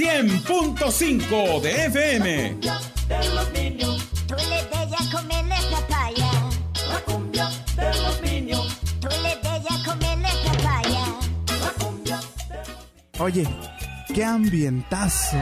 100.5 de FM. de los niños. Tú le bella comerle papaya. La cumbia de los niños. Tú le bella comerle papaya. La cumbia de los niños. Oye, qué ambientazo.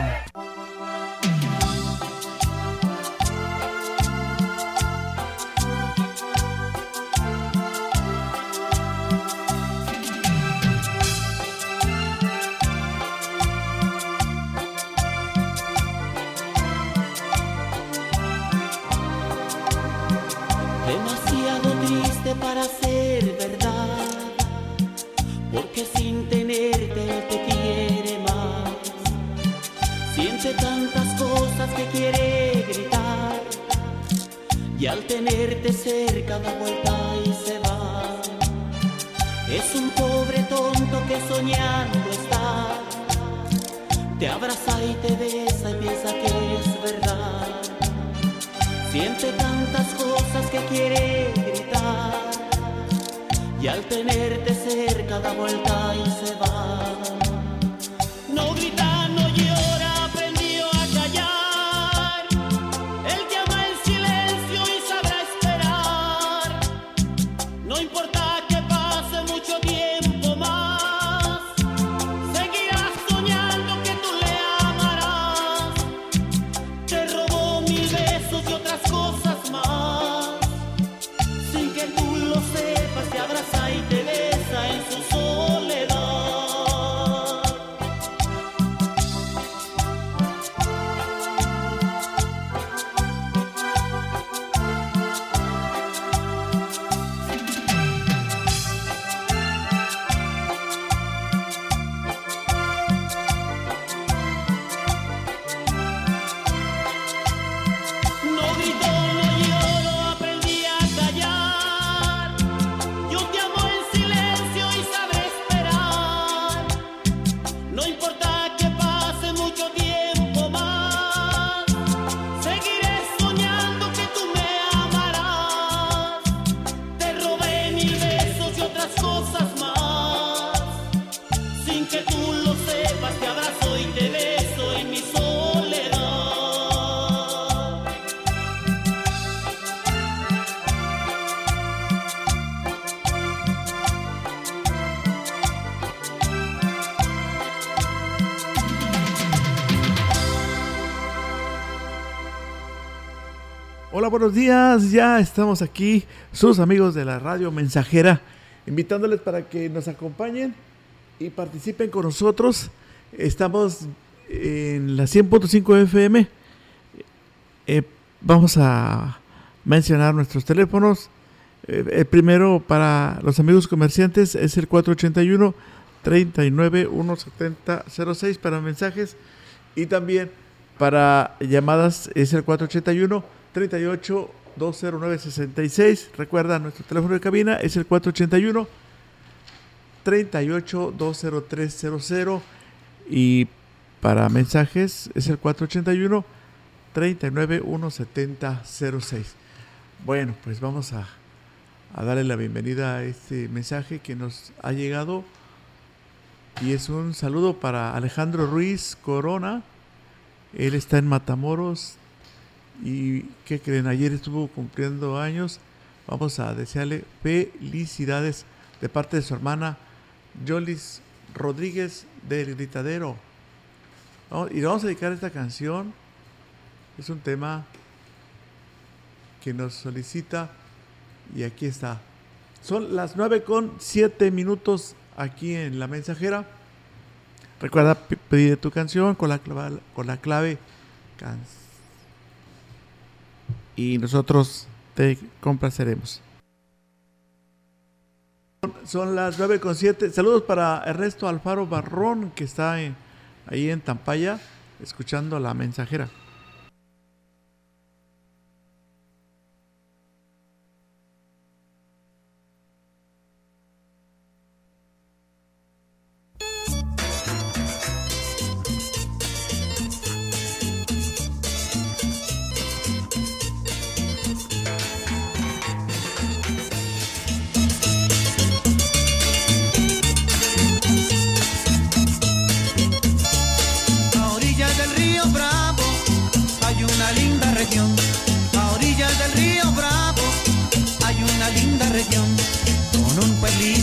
Para ser verdad, porque sin tenerte te quiere más. Siente tantas cosas que quiere gritar, y al tenerte cerca da vuelta y se va. Es un pobre tonto que soñando está, te abraza y te besa y piensa que es verdad. Siente tantas cosas que quiere gritar y al tenerte cerca da vuelta y se va. Buenos días. Ya estamos aquí, sus amigos de la radio mensajera, invitándoles para que nos acompañen y participen con nosotros. Estamos en la 100.5 FM. Eh, vamos a mencionar nuestros teléfonos. Eh, el primero para los amigos comerciantes es el 481 39 170 06 para mensajes y también para llamadas es el 481 38 209 66. Recuerda, nuestro teléfono de cabina es el 481 38 20300 y para mensajes es el 481 39 170 06. Bueno, pues vamos a, a darle la bienvenida a este mensaje que nos ha llegado y es un saludo para Alejandro Ruiz Corona. Él está en Matamoros y ¿qué creen? Ayer estuvo cumpliendo años. Vamos a desearle felicidades de parte de su hermana Yolis Rodríguez del Gritadero. Y vamos a dedicar esta canción. Es un tema que nos solicita y aquí está. Son las 9 con 7 minutos aquí en la mensajera. Recuerda pedir tu canción con la clave, con la clave can- y nosotros te complaceremos. Son las 9 con 7. Saludos para Ernesto Alfaro Barrón que está ahí en Tampaya escuchando la mensajera.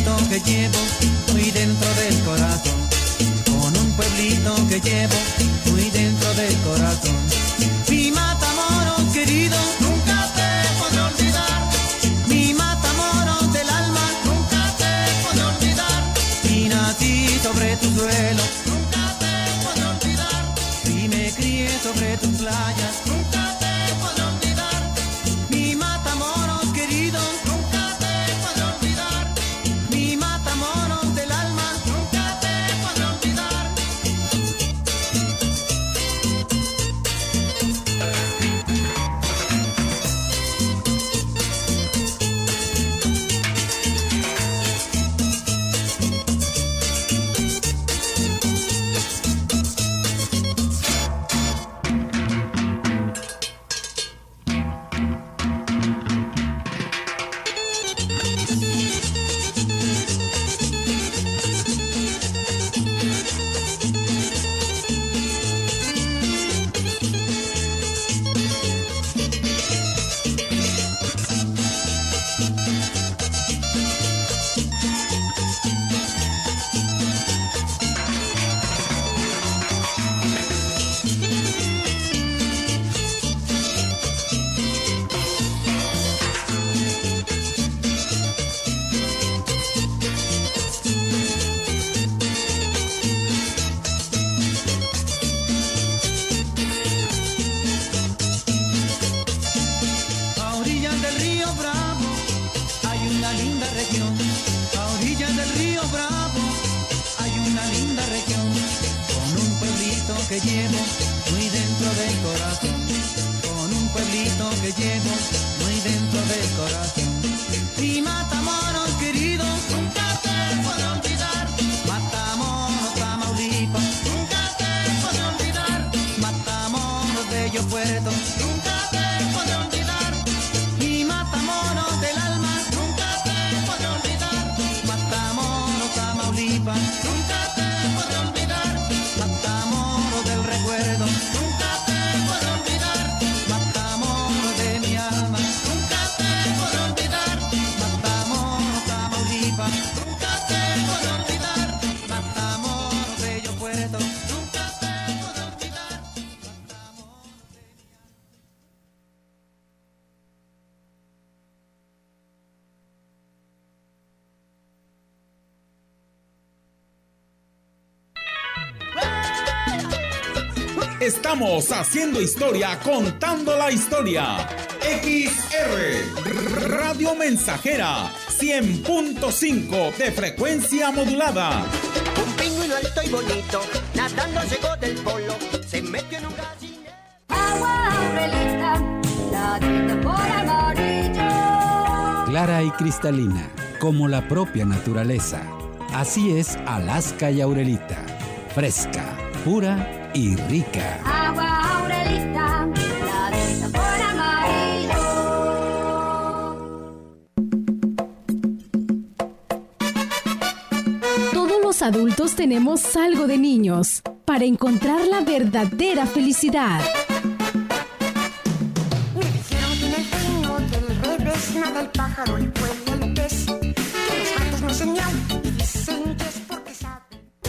Que llevo muy dentro del corazón, con un pueblito que llevo muy dentro del corazón. Mi Matamoros querido, nunca te podré olvidar. Mi Matamoros del alma, nunca te podré olvidar. Y nací sobre tu suelo, nunca te podré olvidar. Y me crié sobre tus playas, Estamos haciendo historia, contando la historia. XR Radio Mensajera 100.5 de frecuencia modulada. Un pingüino alto y bonito, nadando llegó del polo, se metió en un gallinero. Agua Aurelita, la por amarillo. Clara y cristalina, como la propia naturaleza. Así es Alaska y Aurelita. Fresca, pura y rica. Agua Aurelita, la de por amarillo. Todos los adultos tenemos algo de niños para encontrar la verdadera felicidad. Me dijeron que en el del revés nada el pájaro, el pueblo, el pez.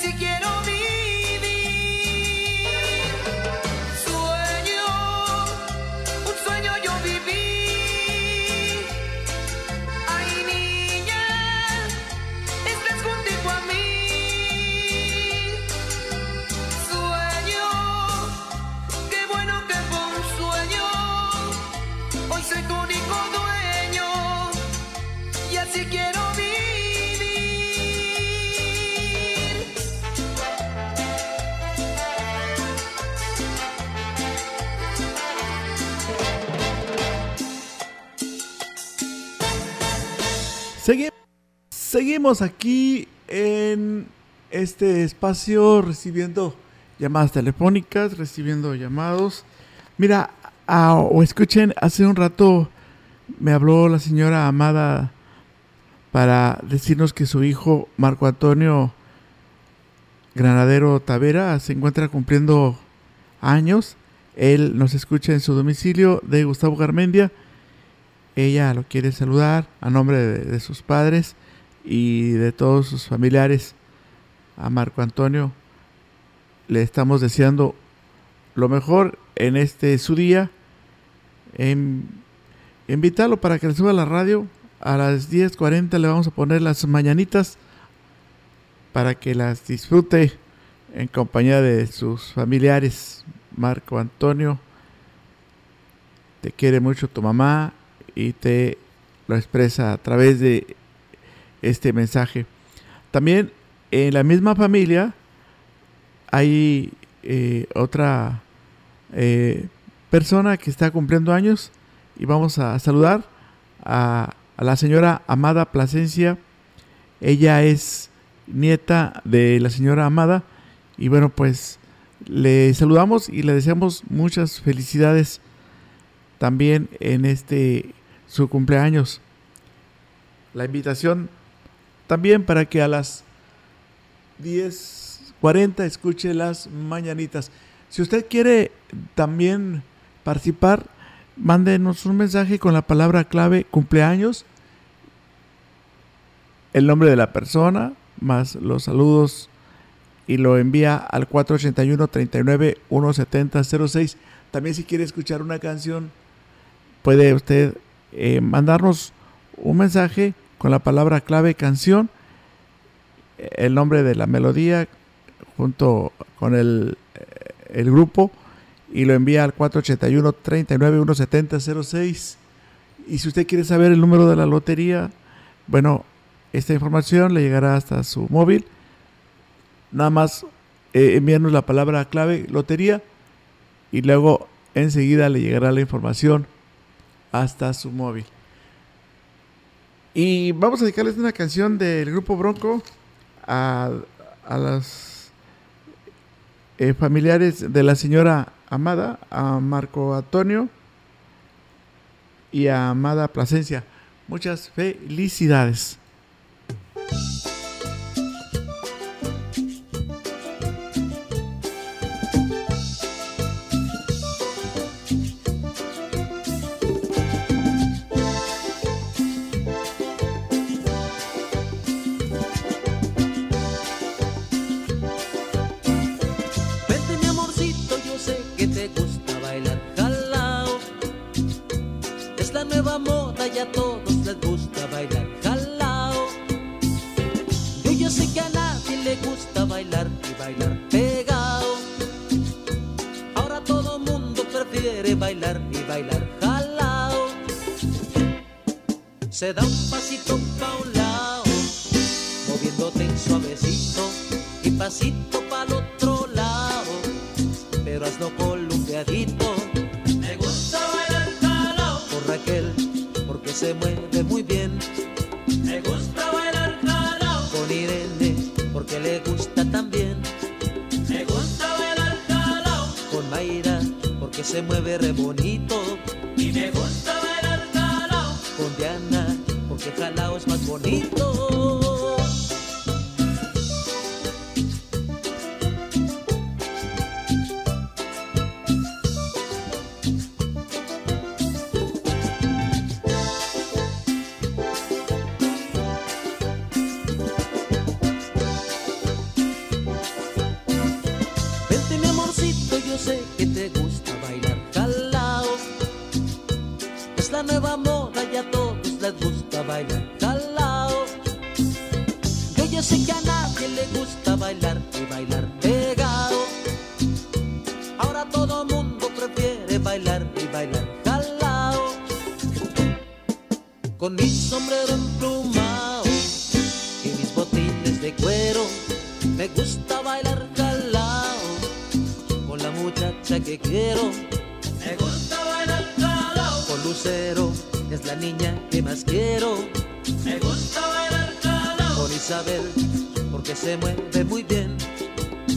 Así quiero seguimos aquí en este espacio recibiendo llamadas telefónicas, recibiendo llamados. Mira, o escuchen, hace un rato me habló la señora Amada para decirnos que su hijo Marco Antonio Granadero Tavera se encuentra cumpliendo años. Él nos escucha en su domicilio de Gustavo Garmendia. Ella lo quiere saludar a nombre de sus padres y de todos sus familiares. A Marco Antonio le estamos deseando lo mejor en este su día. En, invitarlo para que le suba a la radio. A las 10.40 le vamos a poner las mañanitas para que las disfrute en compañía de sus familiares. Marco Antonio, te quiere mucho tu mamá y te lo expresa a través de este mensaje. También en la misma familia hay eh, otra eh, persona que está cumpliendo años y vamos a saludar a, a la señora Amada Plasencia. Ella es nieta de la señora Amada y bueno pues le saludamos y le deseamos muchas felicidades también en este su cumpleaños. La invitación también para que a las 10.40 escuche las mañanitas. Si usted quiere también participar, mándenos un mensaje con la palabra clave cumpleaños, el nombre de la persona, más los saludos y lo envía al 481 39 170 06. También si quiere escuchar una canción, puede usted eh, mandarnos un mensaje con la palabra clave canción el nombre de la melodía junto con el, el grupo y lo envía al 481 39 170 06 y si usted quiere saber el número de la lotería bueno esta información le llegará hasta su móvil nada más eh, la palabra clave lotería y luego enseguida le llegará la información hasta su móvil. Y vamos a dedicarles una canción del grupo Bronco a, a las eh, familiares de la señora Amada, a Marco Antonio y a Amada Plasencia. Muchas felicidades. Se da un Con mi sombrero emplumado y mis botines de cuero, me gusta bailar jalao con la muchacha que quiero. Me gusta bailar jalao con Lucero, es la niña que más quiero. Me gusta bailar jalao con Isabel, porque se mueve muy bien.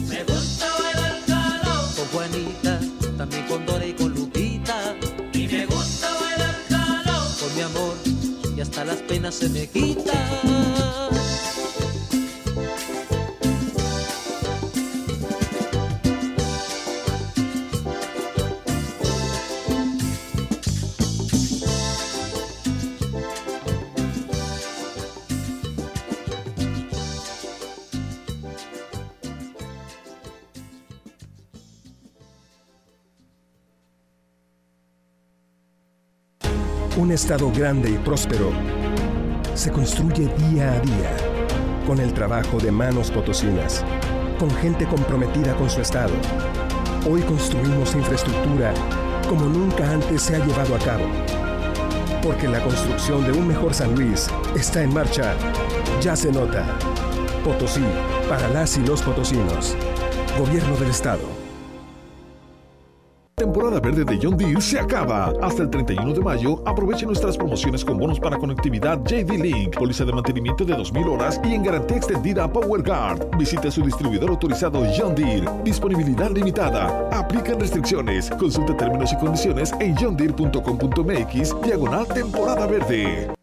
Me gusta bailar jalao con Juanita, también con Dora y con hasta las penas se me quitan. Estado grande y próspero se construye día a día con el trabajo de manos potosinas, con gente comprometida con su estado. Hoy construimos infraestructura como nunca antes se ha llevado a cabo. Porque la construcción de un mejor San Luis está en marcha. Ya se nota. Potosí, para las y los potosinos. Gobierno del Estado. Temporada verde de John Deere se acaba. Hasta el 31 de mayo, aproveche nuestras promociones con bonos para conectividad JD Link, póliza de mantenimiento de 2.000 horas y en garantía extendida PowerGuard. Visite su distribuidor autorizado John Deere. Disponibilidad limitada. Aplican restricciones. Consulta términos y condiciones en johndeere.com.mx diagonal temporada verde.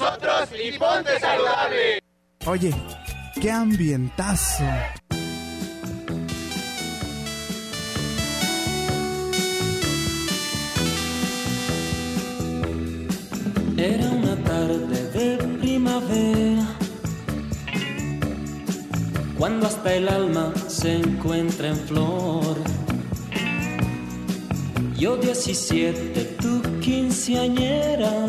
nosotros y ponte saludable. Oye, qué ambientazo. Era una tarde de primavera, cuando hasta el alma se encuentra en flor. Yo 17, tú quinceañera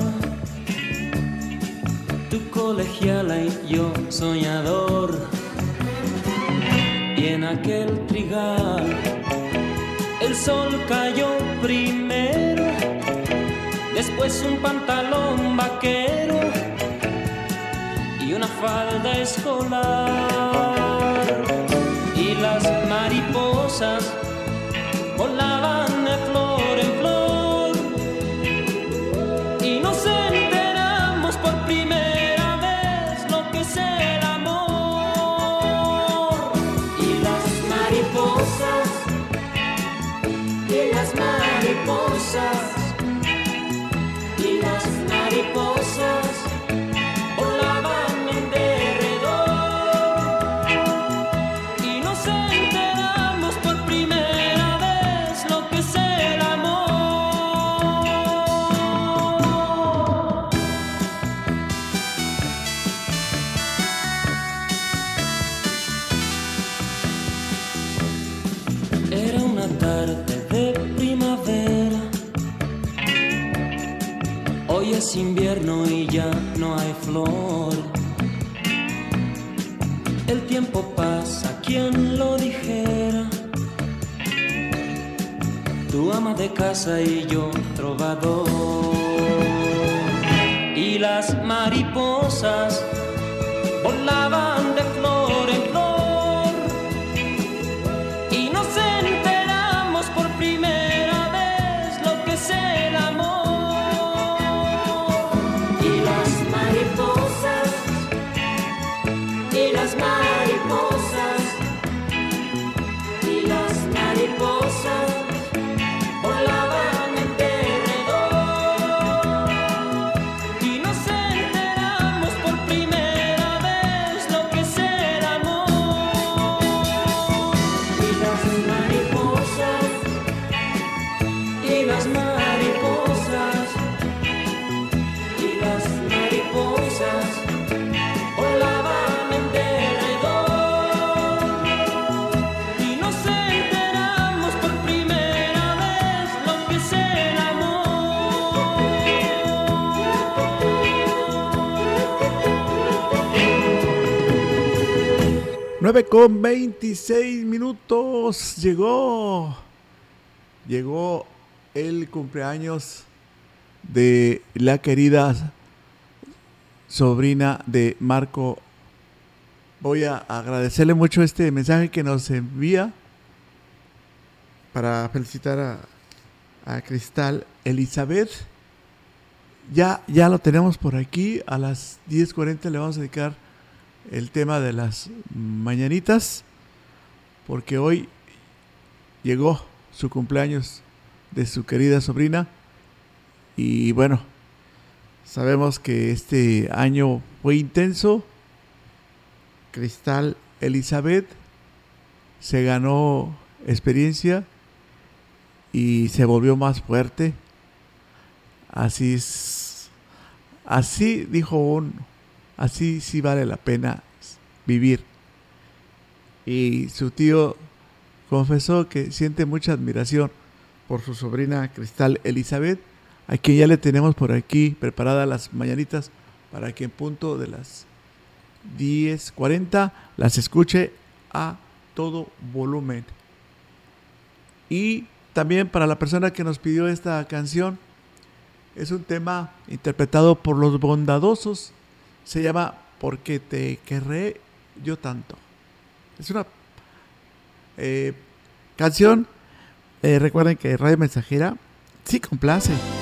tu colegiala y yo soñador. Y en aquel trigal el sol cayó primero, después un pantalón vaquero y una falda escolar. Y las mariposas volaban El tiempo pasa, quien lo dijera. Tu ama de casa y yo trovador. Y las mariposas volaban 9 con 26 minutos. Llegó. Llegó el cumpleaños de la querida sobrina de Marco. Voy a agradecerle mucho este mensaje que nos envía para felicitar a, a Cristal Elizabeth. Ya, ya lo tenemos por aquí. A las 10.40 le vamos a dedicar el tema de las mañanitas. Porque hoy llegó su cumpleaños de su querida sobrina. Y bueno, sabemos que este año fue intenso. Cristal Elizabeth se ganó experiencia y se volvió más fuerte. Así es. Así dijo uno. Así sí vale la pena vivir. Y su tío confesó que siente mucha admiración por su sobrina Cristal Elizabeth, a quien ya le tenemos por aquí preparadas las mañanitas para que en punto de las 10.40 las escuche a todo volumen. Y también para la persona que nos pidió esta canción, es un tema interpretado por los bondadosos. Se llama Porque te querré yo tanto. Es una eh, canción. eh, recuerden que Radio Mensajera sí complace.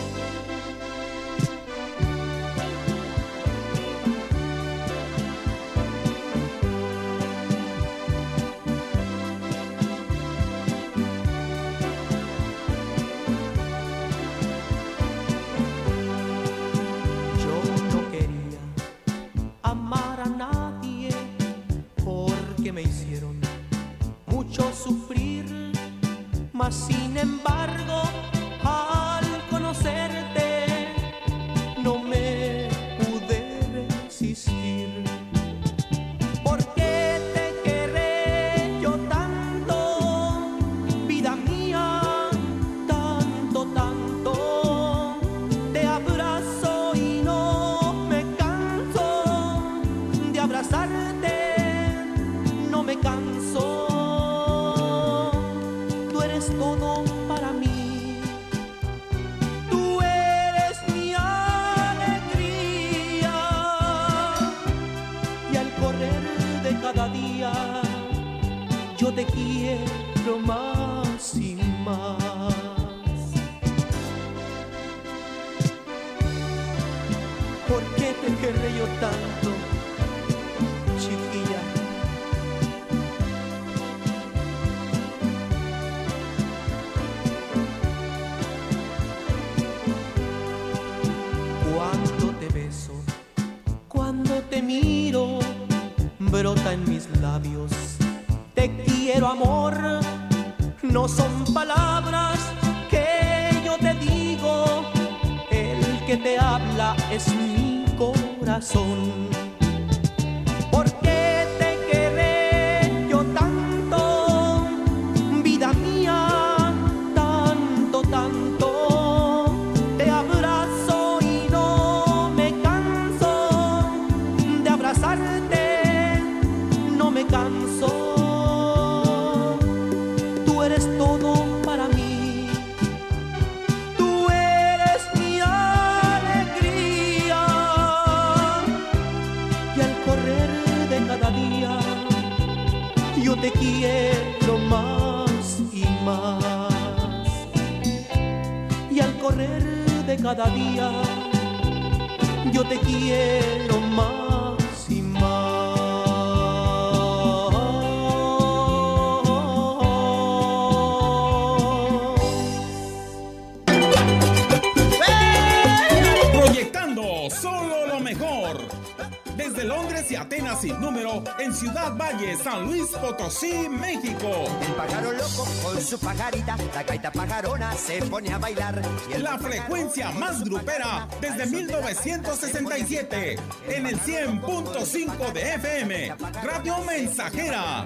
Pajarita, la gaita pajarona se pone a bailar. La frecuencia más grupera desde 1967 en el 100.5 de FM. Radio Mensajera.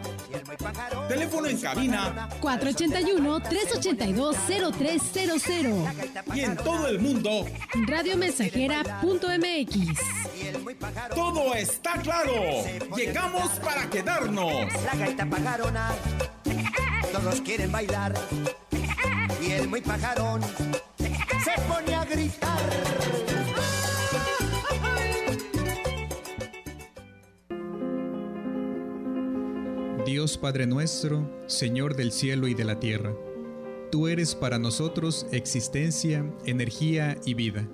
Teléfono en cabina 481-382-0300. y en todo el mundo. Radiomensajera.mx. Todo está claro. Llegamos para quedarnos. La gaita pajarona, todos quieren bailar. Y el muy pajarón se pone a gritar. Dios Padre nuestro, Señor del cielo y de la tierra, tú eres para nosotros existencia, energía y vida.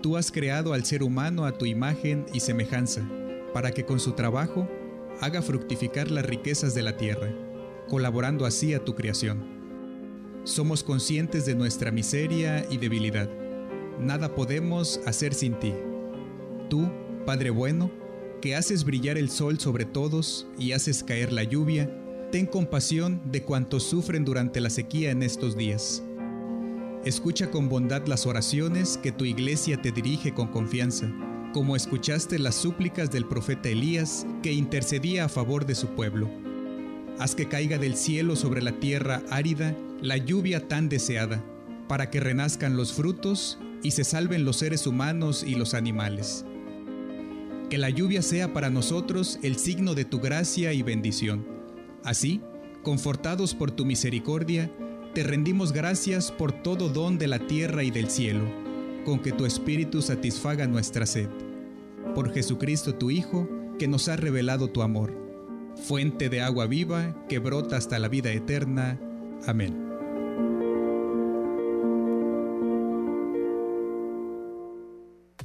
Tú has creado al ser humano a tu imagen y semejanza, para que con su trabajo haga fructificar las riquezas de la tierra, colaborando así a tu creación. Somos conscientes de nuestra miseria y debilidad. Nada podemos hacer sin ti. Tú, Padre bueno, que haces brillar el sol sobre todos y haces caer la lluvia, ten compasión de cuantos sufren durante la sequía en estos días. Escucha con bondad las oraciones que tu iglesia te dirige con confianza, como escuchaste las súplicas del profeta Elías que intercedía a favor de su pueblo. Haz que caiga del cielo sobre la tierra árida la lluvia tan deseada, para que renazcan los frutos y se salven los seres humanos y los animales. Que la lluvia sea para nosotros el signo de tu gracia y bendición. Así, confortados por tu misericordia, te rendimos gracias por todo don de la tierra y del cielo, con que tu Espíritu satisfaga nuestra sed. Por Jesucristo tu Hijo, que nos ha revelado tu amor, fuente de agua viva que brota hasta la vida eterna. Amén.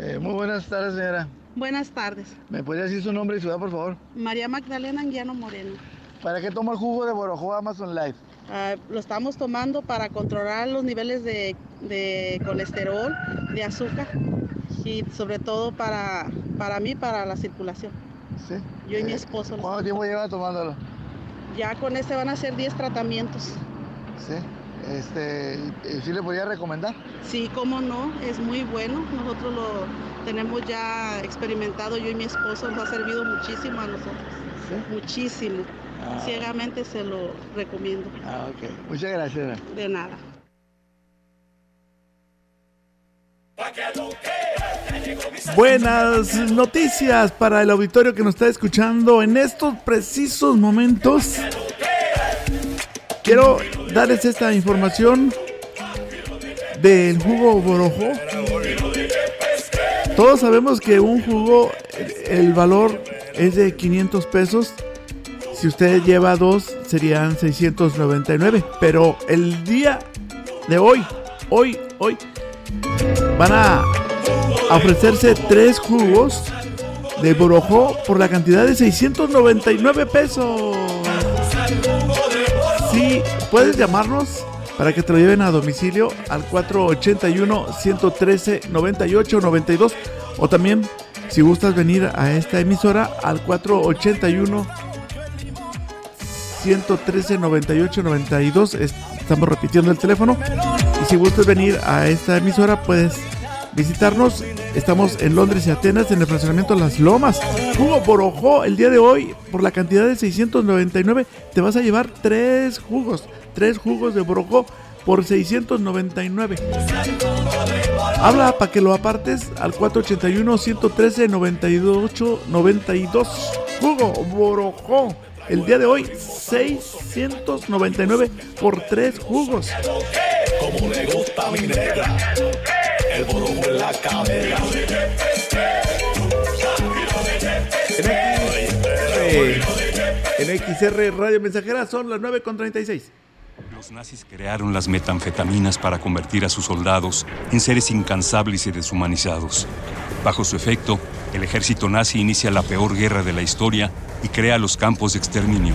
Eh, muy buenas tardes, señora. Buenas tardes. ¿Me puede decir su nombre y ciudad, por favor? María Magdalena Anguiano Moreno. ¿Para qué toma el jugo de Borojo Amazon Life? Ah, lo estamos tomando para controlar los niveles de, de colesterol, de azúcar y sobre todo para, para mí, para la circulación. Sí. Yo y mi Eh, esposo. ¿Cuánto tiempo lleva tomándolo? Ya con este van a ser 10 tratamientos. Sí. Este, ¿y- y ¿Sí le podría recomendar? Sí, cómo no, es muy bueno. Nosotros lo tenemos ya experimentado, yo y mi esposo, nos ha servido muchísimo a nosotros. Muchísimo. Ah. Ciegamente se lo recomiendo. Ah, ok. Muchas gracias. De nada. Buenas noticias para el auditorio que nos está escuchando en estos precisos momentos. Quiero darles esta información del jugo Borojo. Todos sabemos que un jugo, el valor es de 500 pesos. Si usted lleva dos, serían 699. Pero el día de hoy, hoy, hoy, van a ofrecerse tres jugos de Borojó por la cantidad de 699 pesos. Puedes llamarnos para que te lo lleven a domicilio al 481-113-98-92 o también si gustas venir a esta emisora al 481 113 98 92 estamos repitiendo el teléfono. Y si gustas venir a esta emisora puedes visitarnos. Estamos en Londres y Atenas en el fraccionamiento Las Lomas. Jugo por el día de hoy por la cantidad de 699 te vas a llevar tres jugos tres jugos de borojó por 699 habla para que lo apartes al 481 113 98 92 jugo borojó el día de hoy 699 por tres jugos. Como le gusta mi negra, el en la cadera. En XR Radio Mensajera son las 9 con 36. Los nazis crearon las metanfetaminas para convertir a sus soldados en seres incansables y deshumanizados. Bajo su efecto, el ejército nazi inicia la peor guerra de la historia y crea los campos de exterminio.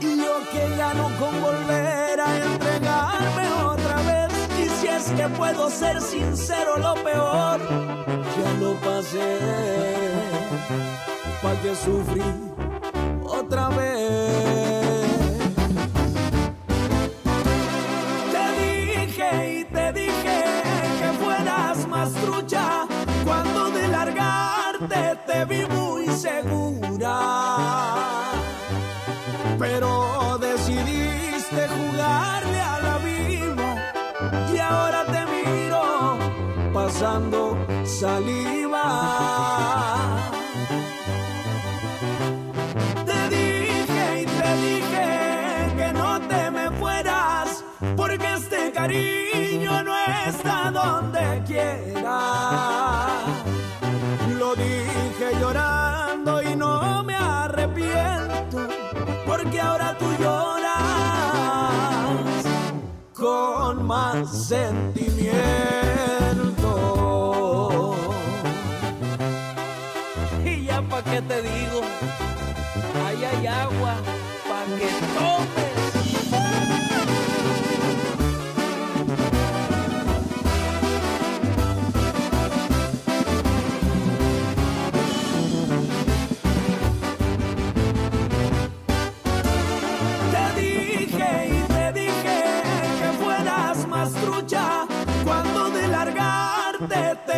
Y yo que gano con volver a entregarme otra vez. Y si es que puedo ser sincero, lo peor ya lo pasé. ¿Para que sufrí otra vez? Vi muy segura. Pero decidiste jugarle al abismo y ahora te miro pasando saliva. Te dije y te dije que no te me fueras, porque este cariño no está donde quiera. Tú lloras con más sentimiento.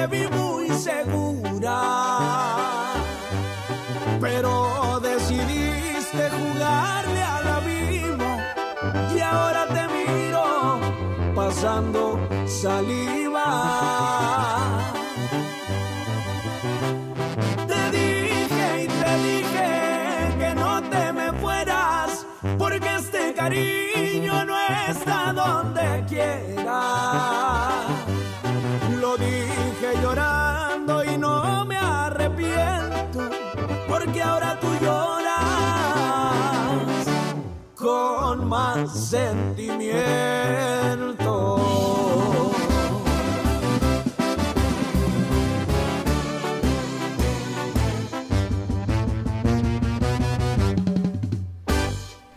vi muy segura, pero decidiste jugarle al abismo y ahora te miro pasando saliva. Te dije y te dije que no te me fueras, porque este cariño no está donde quieres. Sentimiento.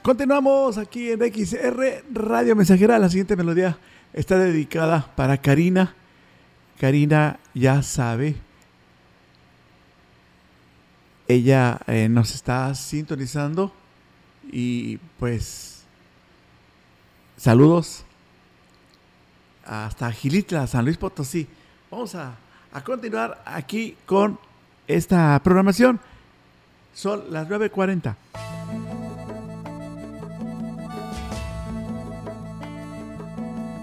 Continuamos aquí en XR Radio Mensajera. La siguiente melodía está dedicada para Karina. Karina ya sabe. Ella eh, nos está sintonizando y pues saludos hasta Gilitla, San Luis Potosí. Vamos a, a continuar aquí con esta programación. Son las 9.40.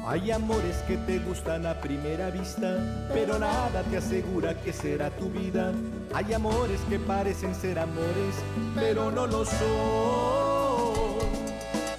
Hay amores que te gustan a primera vista, pero nada te asegura que será tu vida. Hay amores que parecen ser amores, pero no lo son.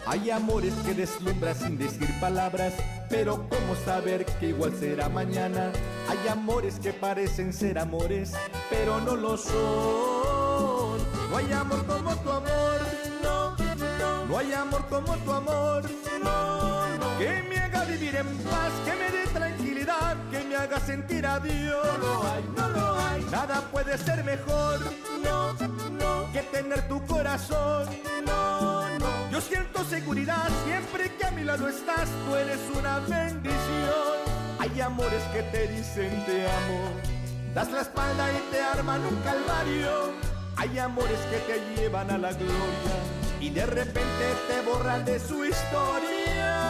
Hay amores que deslumbran sin decir palabras, pero cómo saber que igual será mañana. Hay amores que parecen ser amores, pero no lo son. No hay amor como tu amor, no, no. No hay amor como tu amor, no, no. Que me haga vivir en paz, que me dé tranquilidad, que me haga sentir a Dios. No hay, no lo hay. Nada puede ser mejor, no, no. Que tener tu corazón, no. Yo siento seguridad siempre que a mi lado estás, tú eres una bendición. Hay amores que te dicen te amo, das la espalda y te arman un calvario. Hay amores que te llevan a la gloria y de repente te borran de su historia.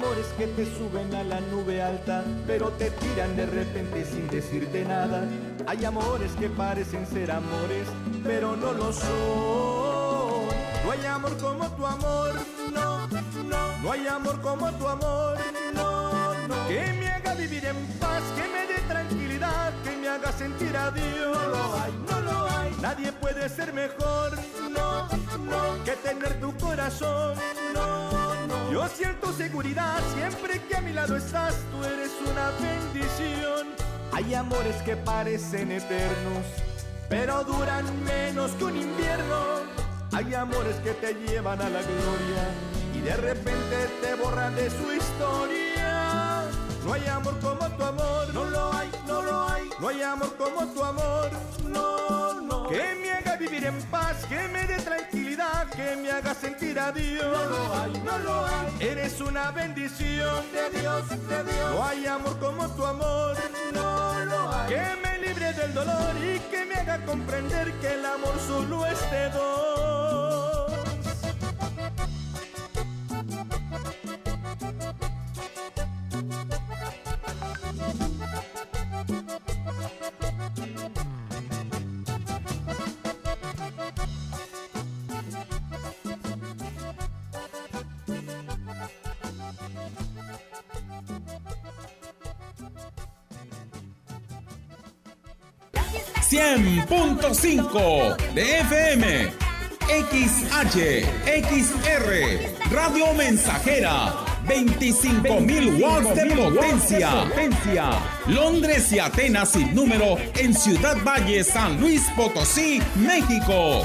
Amores que te suben a la nube alta, pero te tiran de repente sin decirte nada. Hay amores que parecen ser amores, pero no lo son. No hay amor como tu amor, no, no. No hay amor como tu amor, no, no. Que me haga vivir en paz, que me dé tranquilidad, que me haga sentir a Dios. No lo hay, no lo. Nadie puede ser mejor, no, no. Que tener tu corazón, no, no. Yo siento seguridad siempre que a mi lado estás, tú eres una bendición. Hay amores que parecen eternos, pero duran menos que un invierno. Hay amores que te llevan a la gloria y de repente te borran de su historia. No hay amor como tu amor, no lo hay, no lo hay. No hay amor como tu amor, no. Que me haga vivir en paz, que me dé tranquilidad, que me haga sentir a Dios. No lo hay, no lo hay. Eres una bendición de Dios, de Dios. No hay amor como tu amor, no lo hay. Que me libre del dolor y que me haga comprender que el amor solo es de dos. .5 de FM, XH, XR, Radio Mensajera, 25.000 watts de potencia. Londres y Atenas sin número en Ciudad Valle, San Luis Potosí, México.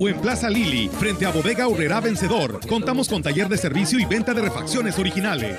o en Plaza Lili, frente a Bodega Urrera Vencedor. Contamos con taller de servicio y venta de refacciones originales.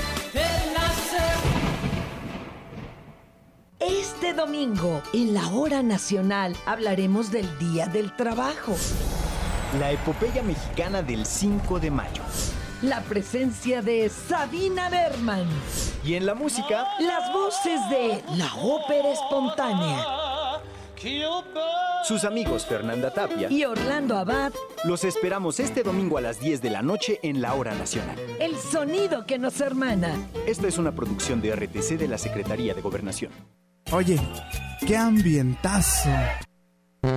Este domingo, en la hora nacional, hablaremos del Día del Trabajo. La epopeya mexicana del 5 de mayo. La presencia de Sabina Berman. Y en la música, Las voces de la ópera espontánea. sus amigos Fernanda Tapia. Y Orlando Abad, Los esperamos este domingo a las 10 de la noche en la hora nacional. el sonido que nos hermana. Esta es una producción de RTC de la Secretaría de Gobernación. Oye, qué ambientazo. Te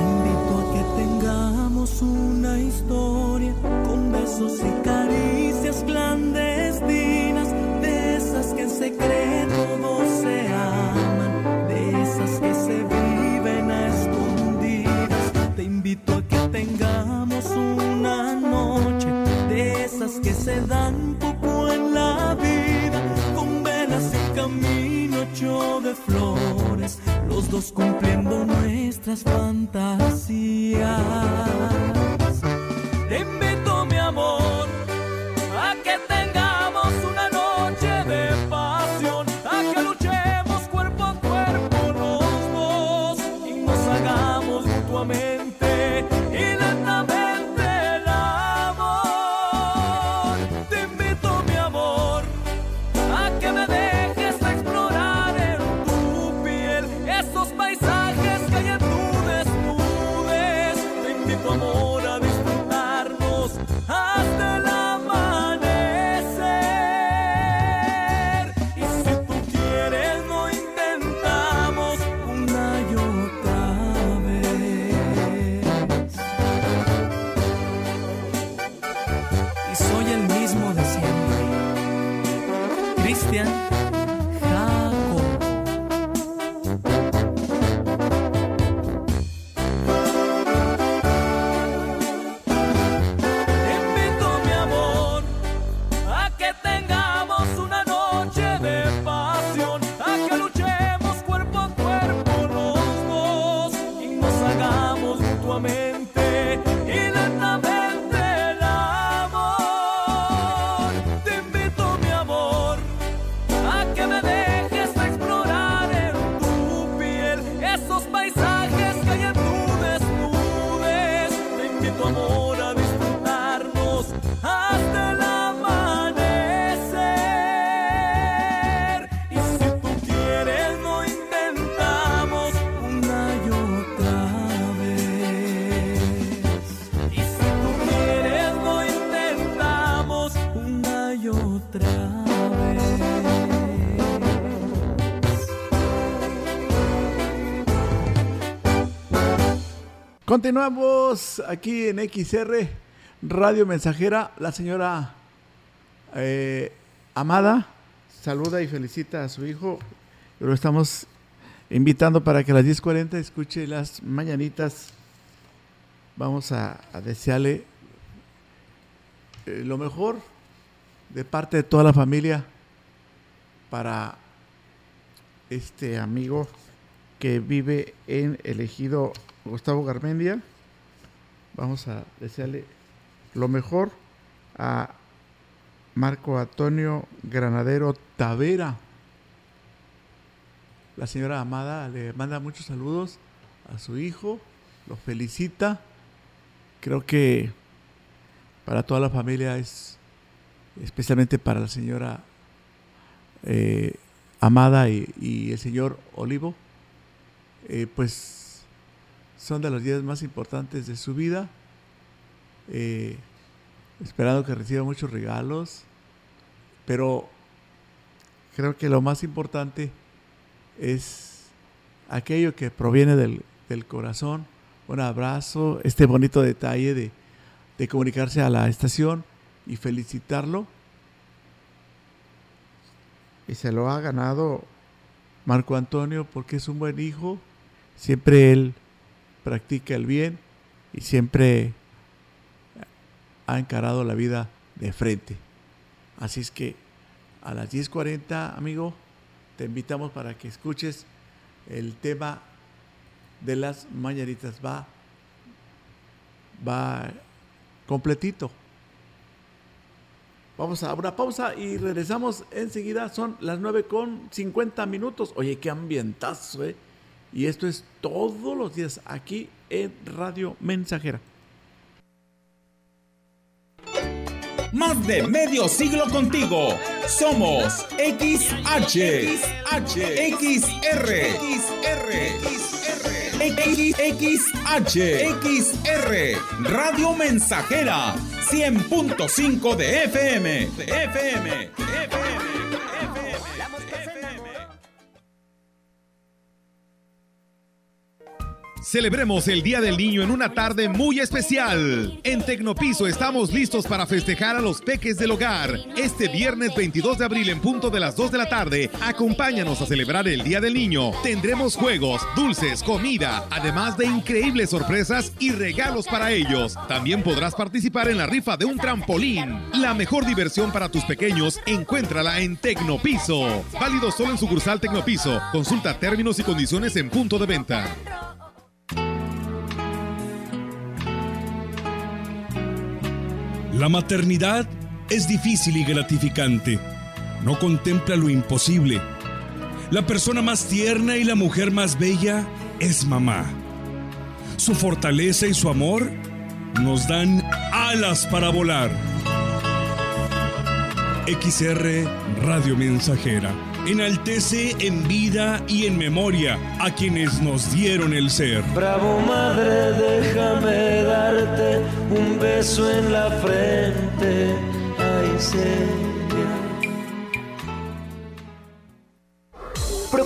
invito a que tengamos una historia con besos y caricias clandestinas, una noche de esas que se dan poco en la vida, con velas y camino hecho de flores, los dos cumpliendo nuestras fantasías. Otra vez. Continuamos aquí en XR Radio Mensajera. La señora eh, Amada saluda y felicita a su hijo. Lo estamos invitando para que a las 10.40 escuche las mañanitas. Vamos a, a desearle eh, lo mejor de parte de toda la familia para este amigo que vive en el ejido Gustavo Garmendia. Vamos a desearle lo mejor a Marco Antonio Granadero Tavera. La señora Amada le manda muchos saludos a su hijo, lo felicita. Creo que para toda la familia es, especialmente para la señora eh, Amada y, el señor Olivo, eh, pues son de los días más importantes de su vida. Eh, esperando que reciba muchos regalos, pero creo que lo más importante es aquello que proviene del, corazón, un abrazo, este bonito detalle de, de comunicarse a la estación y felicitarlo. Y se lo ha ganado Marco Antonio porque es un buen hijo, siempre él practica el bien y siempre ha encarado la vida de frente. Así es que a las 10.40, amigo, te invitamos para que escuches el tema de las mañanitas. Va, va completito. Vamos a una pausa y regresamos enseguida. Son las 9 con 50 minutos. Oye, qué ambientazo, ¿eh? Y esto es todos los días aquí en Radio Mensajera. Más de medio siglo contigo. Somos XH, XH, XR, XR, XH, XR, Radio Mensajera, 100.5 de FM, de FM, de FM. Celebremos el Día del Niño en una tarde muy especial. En Tecnopiso estamos listos para festejar a los peques del hogar. Este viernes 22 de abril en punto de las 2 de la tarde, acompáñanos a celebrar el Día del Niño. Tendremos juegos, dulces, comida, además de increíbles sorpresas y regalos para ellos. También podrás participar en la rifa de un trampolín. La mejor diversión para tus pequeños, encuéntrala en Tecnopiso. Válido solo en sucursal Tecnopiso. Consulta términos y condiciones en punto de venta. La maternidad es difícil y gratificante. No contempla lo imposible. La persona más tierna y la mujer más bella es mamá. Su fortaleza y su amor nos dan alas para volar. XR Radio Mensajera enaltece en vida y en memoria a quienes nos dieron el ser. Bravo madre, déjame darte un beso en la frente. Ay,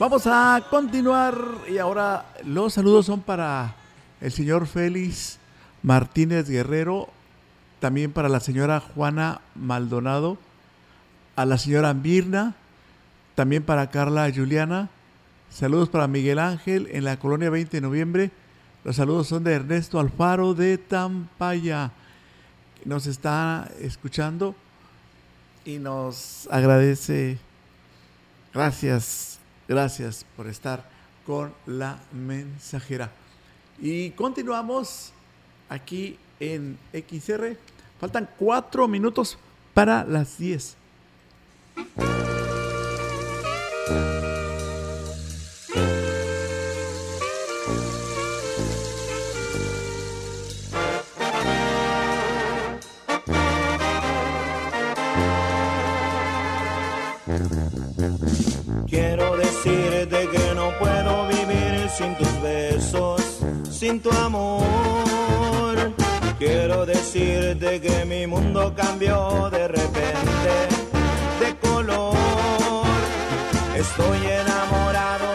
Vamos a continuar y ahora los saludos son para el señor Félix Martínez Guerrero, también para la señora Juana Maldonado, a la señora Mirna, también para Carla Juliana. Saludos para Miguel Ángel en la colonia 20 de noviembre. Los saludos son de Ernesto Alfaro de Tampaya. Nos está escuchando y nos agradece. Gracias, gracias por estar con la mensajera. Y continuamos aquí en XR. Faltan cuatro minutos para las 10. Sin tu amor. Quiero decirte que mi mundo cambió de repente de color. Estoy enamorado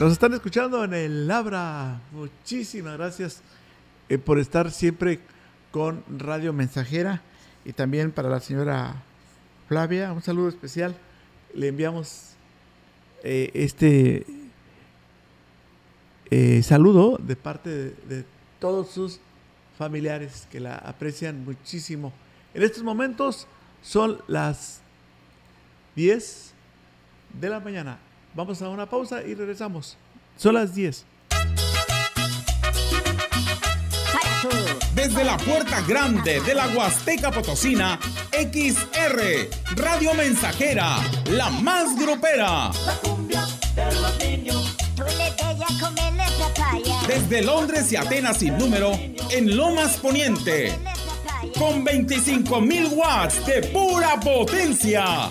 Nos están escuchando en el Labra. Muchísimas gracias eh, por estar siempre con Radio Mensajera y también para la señora Flavia, un saludo especial. Le enviamos eh, este eh, saludo de parte de, todos sus familiares que la aprecian muchísimo. En estos momentos son las 10 de la mañana. Vamos a una pausa y regresamos. Son las 10. Desde la puerta grande de la Huasteca Potosina, XR, Radio Mensajera, la más grupera. Desde Londres y Atenas sin número, en Lomas Poniente. Con 25.000 watts de pura potencia.